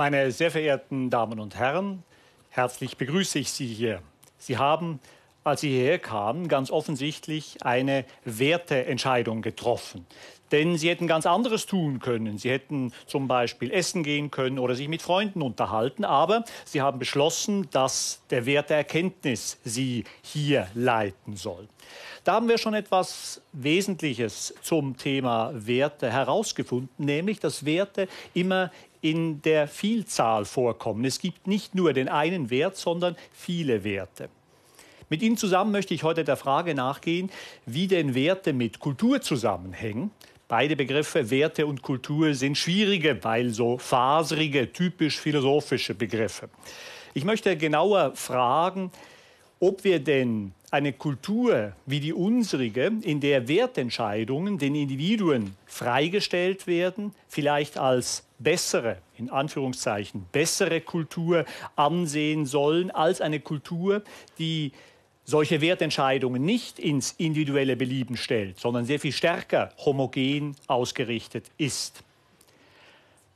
Meine sehr verehrten Damen und Herren, herzlich begrüße ich Sie hier. Sie haben, als Sie hierher kamen, ganz offensichtlich eine Werteentscheidung getroffen. Denn Sie hätten ganz anderes tun können. Sie hätten zum Beispiel essen gehen können oder sich mit Freunden unterhalten. Aber Sie haben beschlossen, dass der Wert der Erkenntnis Sie hier leiten soll. Da haben wir schon etwas Wesentliches zum Thema Werte herausgefunden, nämlich dass Werte immer in der Vielzahl vorkommen. Es gibt nicht nur den einen Wert, sondern viele Werte. Mit Ihnen zusammen möchte ich heute der Frage nachgehen, wie denn Werte mit Kultur zusammenhängen. Beide Begriffe Werte und Kultur sind schwierige, weil so faserige, typisch philosophische Begriffe. Ich möchte genauer fragen, ob wir denn eine Kultur wie die unsrige, in der Wertentscheidungen den Individuen freigestellt werden, vielleicht als bessere, in Anführungszeichen, bessere Kultur ansehen sollen, als eine Kultur, die solche Wertentscheidungen nicht ins individuelle Belieben stellt, sondern sehr viel stärker homogen ausgerichtet ist.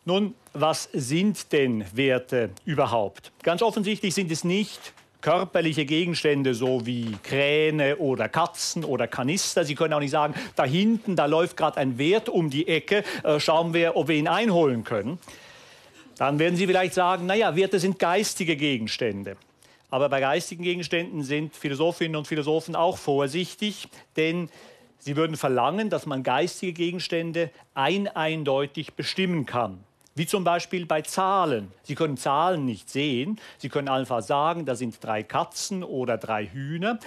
Nun, was sind denn Werte überhaupt? Ganz offensichtlich sind es nicht körperliche Gegenstände, so wie Kräne oder Katzen oder Kanister. Sie können auch nicht sagen, da hinten, da läuft gerade ein Wert um die Ecke, äh, schauen wir, ob wir ihn einholen können. Dann werden Sie vielleicht sagen, naja, Werte sind geistige Gegenstände. Aber bei geistigen Gegenständen sind Philosophinnen und Philosophen auch vorsichtig, denn sie würden verlangen, dass man geistige Gegenstände ein eindeutig bestimmen kann. Wie zum Beispiel bei Zahlen. Sie können Zahlen nicht sehen. Sie können einfach sagen, da sind drei Katzen oder drei Hühner.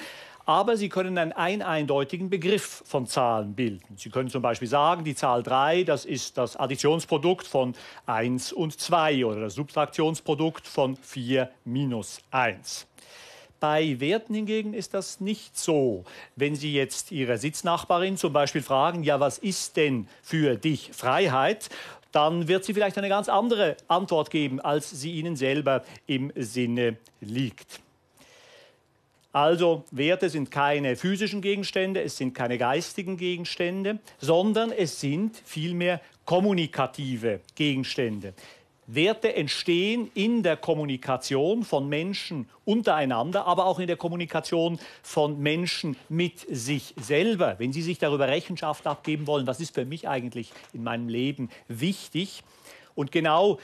Aber Sie können einen eindeutigen Begriff von Zahlen bilden. Sie können zum Beispiel sagen, die Zahl 3, das ist das Additionsprodukt von 1 und 2 oder das Subtraktionsprodukt von 4 minus 1. Bei Werten hingegen ist das nicht so. Wenn Sie jetzt Ihre Sitznachbarin zum Beispiel fragen, ja, was ist denn für dich Freiheit? Dann wird sie vielleicht eine ganz andere Antwort geben, als sie Ihnen selber im Sinne liegt. Also Werte sind keine physischen Gegenstände, es sind keine geistigen Gegenstände, sondern es sind vielmehr kommunikative Gegenstände. Werte entstehen in der Kommunikation von Menschen untereinander, aber auch in der Kommunikation von Menschen mit sich selber. Wenn Sie sich darüber Rechenschaft abgeben wollen, was ist für mich eigentlich in meinem Leben wichtig? Und genau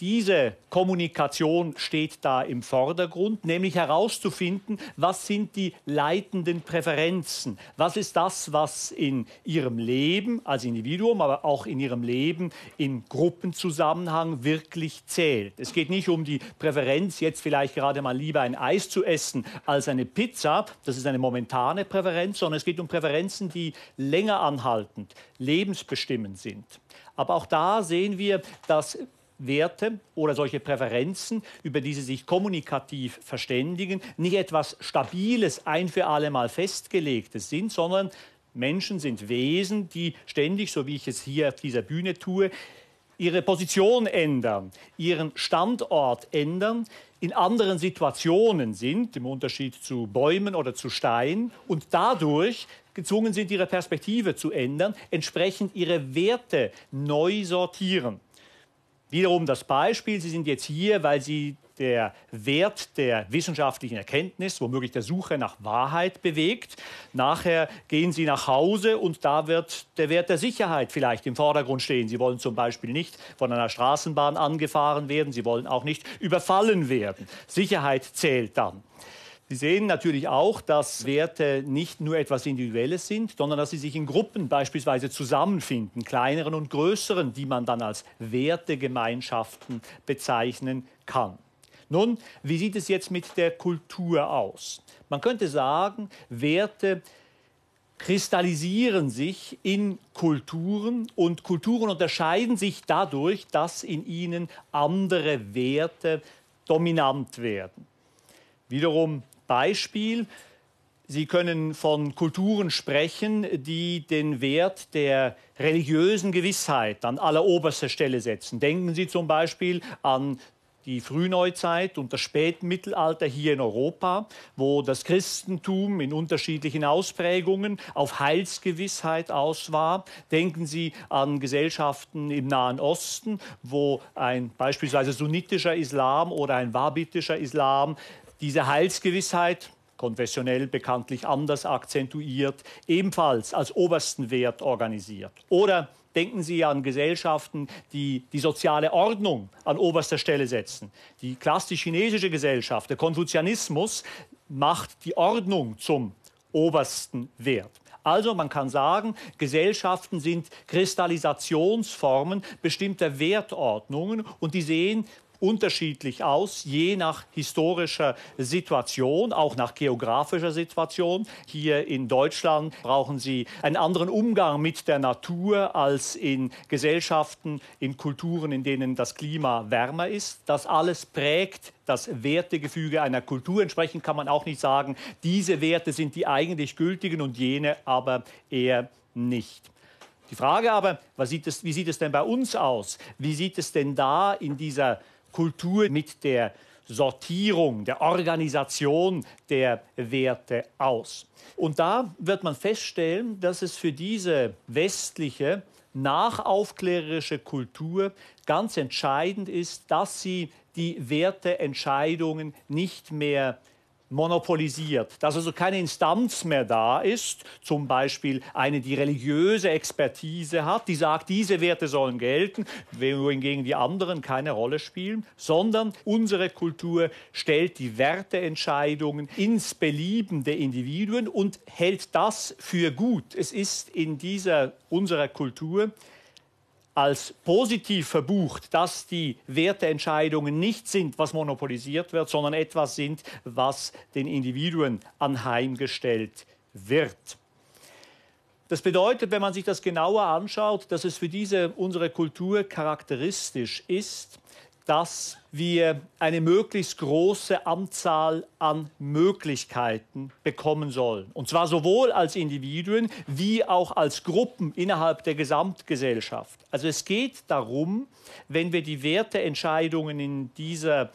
diese Kommunikation steht da im Vordergrund, nämlich herauszufinden, was sind die leitenden Präferenzen, was ist das, was in ihrem Leben als Individuum, aber auch in ihrem Leben im Gruppenzusammenhang wirklich zählt. Es geht nicht um die Präferenz, jetzt vielleicht gerade mal lieber ein Eis zu essen als eine Pizza, das ist eine momentane Präferenz, sondern es geht um Präferenzen, die länger anhaltend, lebensbestimmend sind. Aber auch da sehen wir, dass Werte oder solche Präferenzen, über die sie sich kommunikativ verständigen, nicht etwas Stabiles, ein für alle Mal festgelegtes sind, sondern Menschen sind Wesen, die ständig, so wie ich es hier auf dieser Bühne tue, ihre Position ändern, ihren Standort ändern, in anderen Situationen sind, im Unterschied zu Bäumen oder zu Steinen, und dadurch gezwungen sind, ihre Perspektive zu ändern, entsprechend ihre Werte neu sortieren. Wiederum das Beispiel, Sie sind jetzt hier, weil Sie der Wert der wissenschaftlichen Erkenntnis, womöglich der Suche nach Wahrheit bewegt. Nachher gehen Sie nach Hause und da wird der Wert der Sicherheit vielleicht im Vordergrund stehen. Sie wollen zum Beispiel nicht von einer Straßenbahn angefahren werden, Sie wollen auch nicht überfallen werden. Sicherheit zählt dann. Sie sehen natürlich auch, dass Werte nicht nur etwas Individuelles sind, sondern dass sie sich in Gruppen beispielsweise zusammenfinden, kleineren und größeren, die man dann als Wertegemeinschaften bezeichnen kann. Nun, wie sieht es jetzt mit der Kultur aus? Man könnte sagen, Werte kristallisieren sich in Kulturen und Kulturen unterscheiden sich dadurch, dass in ihnen andere Werte dominant werden. Wiederum Beispiel. Sie können von Kulturen sprechen, die den Wert der religiösen Gewissheit an alleroberster Stelle setzen. Denken Sie zum Beispiel an die Frühneuzeit und das Spätmittelalter hier in Europa, wo das Christentum in unterschiedlichen Ausprägungen auf Heilsgewissheit aus war. Denken Sie an Gesellschaften im Nahen Osten, wo ein beispielsweise sunnitischer Islam oder ein wahhabitischer Islam diese Heilsgewissheit konfessionell bekanntlich anders akzentuiert, ebenfalls als obersten Wert organisiert. Oder Denken Sie an Gesellschaften, die die soziale Ordnung an oberster Stelle setzen. Die klassisch chinesische Gesellschaft, der Konfuzianismus, macht die Ordnung zum obersten Wert. Also man kann sagen, Gesellschaften sind Kristallisationsformen bestimmter Wertordnungen und die sehen unterschiedlich aus, je nach historischer Situation, auch nach geografischer Situation. Hier in Deutschland brauchen Sie einen anderen Umgang mit der Natur als in Gesellschaften, in Kulturen, in denen das Klima wärmer ist. Das alles prägt das Wertegefüge einer Kultur. Entsprechend kann man auch nicht sagen, diese Werte sind die eigentlich gültigen und jene aber eher nicht. Die Frage aber, sieht es, wie sieht es denn bei uns aus? Wie sieht es denn da in dieser Kultur mit der Sortierung, der Organisation der Werte aus. Und da wird man feststellen, dass es für diese westliche nachaufklärerische Kultur ganz entscheidend ist, dass sie die Werteentscheidungen nicht mehr monopolisiert, dass also keine Instanz mehr da ist, zum Beispiel eine, die religiöse Expertise hat, die sagt, diese Werte sollen gelten, wohingegen die anderen keine Rolle spielen, sondern unsere Kultur stellt die Werteentscheidungen ins Belieben der Individuen und hält das für gut. Es ist in dieser unserer Kultur als positiv verbucht, dass die Werteentscheidungen nicht sind, was monopolisiert wird, sondern etwas sind, was den Individuen anheimgestellt wird. Das bedeutet, wenn man sich das genauer anschaut, dass es für diese unsere Kultur charakteristisch ist, dass wir eine möglichst große Anzahl an Möglichkeiten bekommen sollen. Und zwar sowohl als Individuen wie auch als Gruppen innerhalb der Gesamtgesellschaft. Also es geht darum, wenn wir die Werteentscheidungen in dieser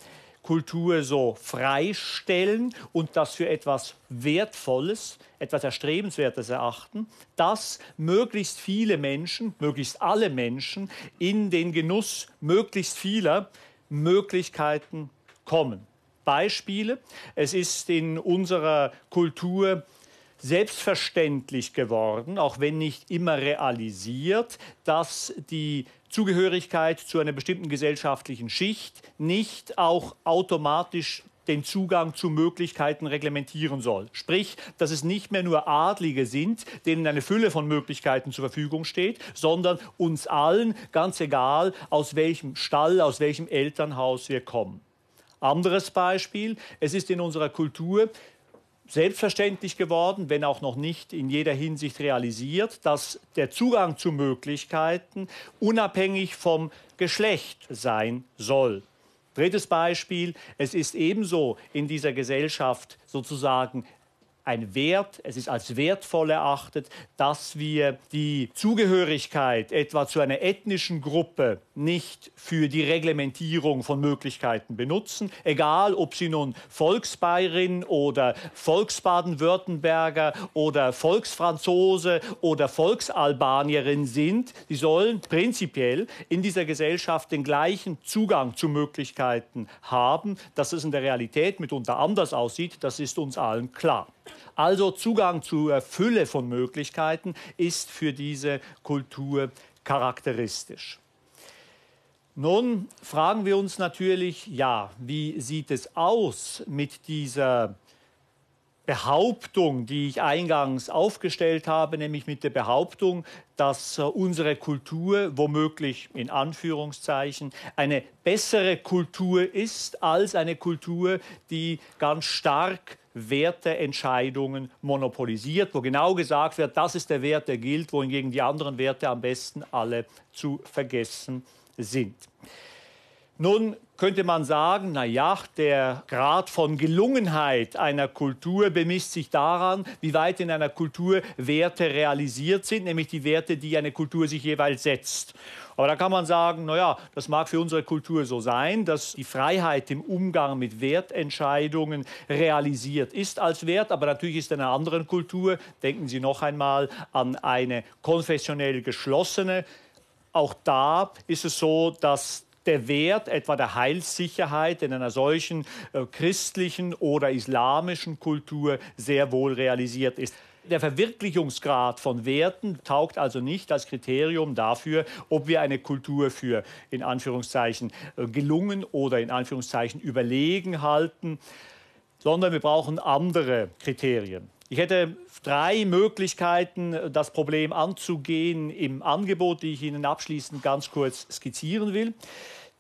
Kultur so freistellen und das für etwas Wertvolles, etwas Erstrebenswertes erachten, dass möglichst viele Menschen, möglichst alle Menschen in den Genuss möglichst vieler Möglichkeiten kommen. Beispiele. Es ist in unserer Kultur selbstverständlich geworden, auch wenn nicht immer realisiert, dass die Zugehörigkeit zu einer bestimmten gesellschaftlichen Schicht nicht auch automatisch den Zugang zu Möglichkeiten reglementieren soll. Sprich, dass es nicht mehr nur Adlige sind, denen eine Fülle von Möglichkeiten zur Verfügung steht, sondern uns allen, ganz egal, aus welchem Stall, aus welchem Elternhaus wir kommen. Anderes Beispiel, es ist in unserer Kultur selbstverständlich geworden, wenn auch noch nicht in jeder Hinsicht realisiert, dass der Zugang zu Möglichkeiten unabhängig vom Geschlecht sein soll. Drittes Beispiel, es ist ebenso in dieser Gesellschaft sozusagen ein Wert, es ist als wertvoll erachtet, dass wir die Zugehörigkeit etwa zu einer ethnischen Gruppe nicht für die Reglementierung von Möglichkeiten benutzen, egal ob sie nun Volksbayerin oder Volksbaden-Württemberger oder Volksfranzose oder Volksalbanierin sind, die sollen prinzipiell in dieser Gesellschaft den gleichen Zugang zu Möglichkeiten haben. Dass es in der Realität mitunter anders aussieht, das ist uns allen klar. Also Zugang zur Fülle von Möglichkeiten ist für diese Kultur charakteristisch. Nun fragen wir uns natürlich, ja, wie sieht es aus mit dieser Behauptung, die ich eingangs aufgestellt habe, nämlich mit der Behauptung, dass äh, unsere Kultur womöglich in Anführungszeichen eine bessere Kultur ist als eine Kultur, die ganz stark Werteentscheidungen monopolisiert, wo genau gesagt wird, das ist der Wert, der gilt, wohingegen die anderen Werte am besten alle zu vergessen sind. Nun könnte man sagen, na ja, der Grad von Gelungenheit einer Kultur bemisst sich daran, wie weit in einer Kultur Werte realisiert sind, nämlich die Werte, die eine Kultur sich jeweils setzt. Aber da kann man sagen, na ja, das mag für unsere Kultur so sein, dass die Freiheit im Umgang mit Wertentscheidungen realisiert ist als Wert, aber natürlich ist in einer anderen Kultur, denken Sie noch einmal an eine konfessionell geschlossene, auch da ist es so, dass der Wert etwa der Heilssicherheit in einer solchen äh, christlichen oder islamischen Kultur sehr wohl realisiert ist. Der Verwirklichungsgrad von Werten taugt also nicht als Kriterium dafür, ob wir eine Kultur für in Anführungszeichen äh, gelungen oder in Anführungszeichen überlegen halten, sondern wir brauchen andere Kriterien. Ich hätte drei Möglichkeiten, das Problem anzugehen im Angebot, die ich Ihnen abschließend ganz kurz skizzieren will.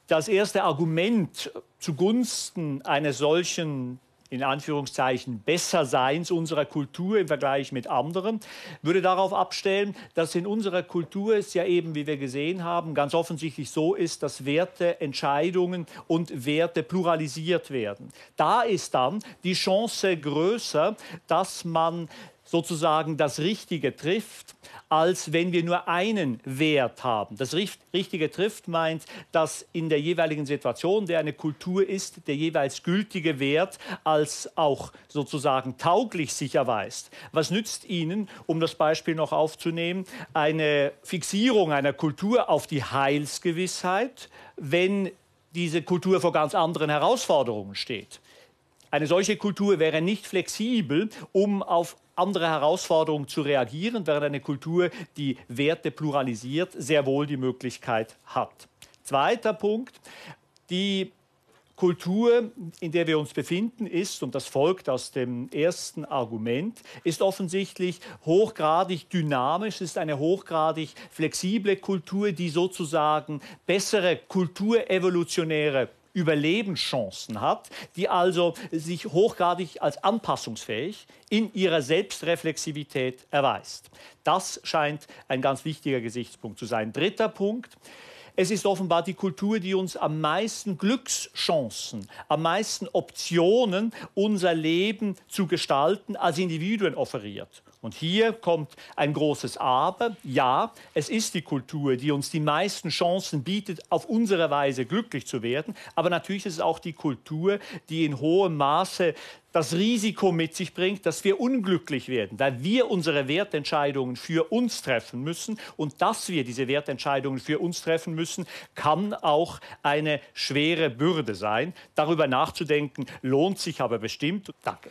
Das erste Argument zugunsten eines solchen in Anführungszeichen Besserseins unserer Kultur im Vergleich mit anderen, würde darauf abstellen, dass in unserer Kultur es ja eben, wie wir gesehen haben, ganz offensichtlich so ist, dass Werte, Entscheidungen und Werte pluralisiert werden. Da ist dann die Chance größer, dass man sozusagen das Richtige trifft, als wenn wir nur einen Wert haben. Das Richtige trifft meint, dass in der jeweiligen Situation, der eine Kultur ist, der jeweils gültige Wert als auch sozusagen tauglich sich erweist. Was nützt Ihnen, um das Beispiel noch aufzunehmen, eine Fixierung einer Kultur auf die Heilsgewissheit, wenn diese Kultur vor ganz anderen Herausforderungen steht? Eine solche Kultur wäre nicht flexibel, um auf andere Herausforderungen zu reagieren, während eine Kultur, die Werte pluralisiert, sehr wohl die Möglichkeit hat. Zweiter Punkt, die Kultur, in der wir uns befinden, ist, und das folgt aus dem ersten Argument, ist offensichtlich hochgradig dynamisch, ist eine hochgradig flexible Kultur, die sozusagen bessere kulturevolutionäre Überlebenschancen hat, die also sich hochgradig als anpassungsfähig in ihrer Selbstreflexivität erweist. Das scheint ein ganz wichtiger Gesichtspunkt zu sein. Dritter Punkt. Es ist offenbar die Kultur, die uns am meisten Glückschancen, am meisten Optionen, unser Leben zu gestalten, als Individuen offeriert. Und hier kommt ein großes Aber. Ja, es ist die Kultur, die uns die meisten Chancen bietet, auf unsere Weise glücklich zu werden. Aber natürlich ist es auch die Kultur, die in hohem Maße das Risiko mit sich bringt, dass wir unglücklich werden, weil wir unsere Wertentscheidungen für uns treffen müssen. Und dass wir diese Wertentscheidungen für uns treffen müssen, kann auch eine schwere Bürde sein. Darüber nachzudenken lohnt sich aber bestimmt. Danke.